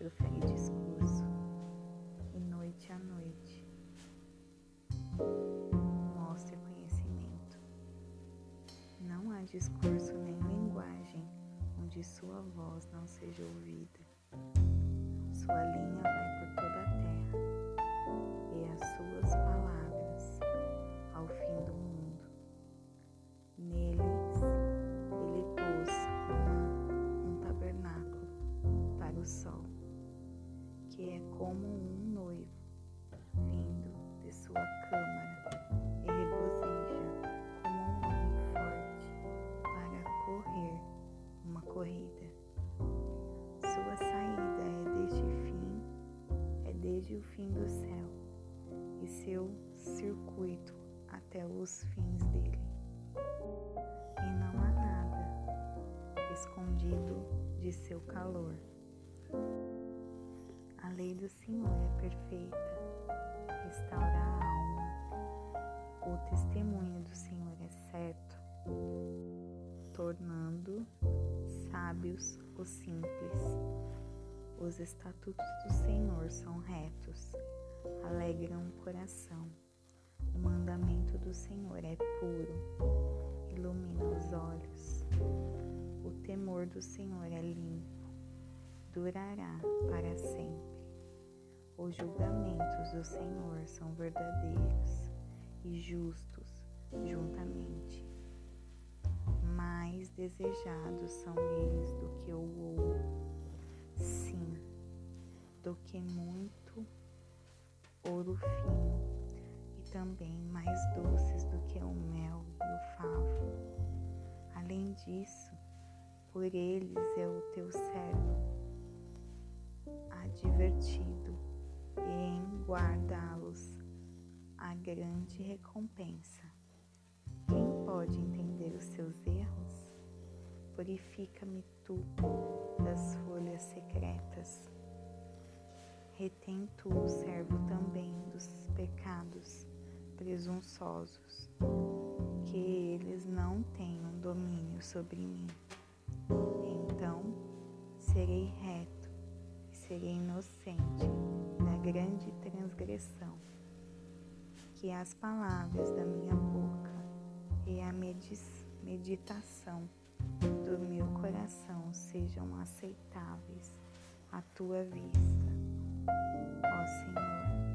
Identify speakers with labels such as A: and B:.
A: profere discurso, e noite a noite mostra conhecimento. Não há discurso nem linguagem onde sua voz não seja ouvida, sua linha como um noivo vindo de sua câmara e regozija como um homem forte para correr uma corrida. Sua saída é desde fim, é desde o fim do céu, e seu circuito até os fins dele. E não há nada escondido de seu calor. A lei do Senhor é perfeita, restaura a alma. O testemunho do Senhor é certo, tornando sábios os simples. Os estatutos do Senhor são retos, alegram o coração. O mandamento do Senhor é puro, ilumina os olhos. O temor do Senhor é limpo, durará para sempre. Os julgamentos do Senhor são verdadeiros e justos juntamente. Mais desejados são eles do que o ouro, sim, do que muito ouro fino, e também mais doces do que o mel e o favo. Além disso, por eles é o teu servo advertido e em guardá-los a grande recompensa. Quem pode entender os seus erros? Purifica-me tu das folhas secretas. Retém tu o servo também dos pecados presunçosos, que eles não tenham domínio sobre mim. Então serei reto e serei inocente grande transgressão, que as palavras da minha boca e a meditação do meu coração sejam aceitáveis à tua vista, ó Senhor.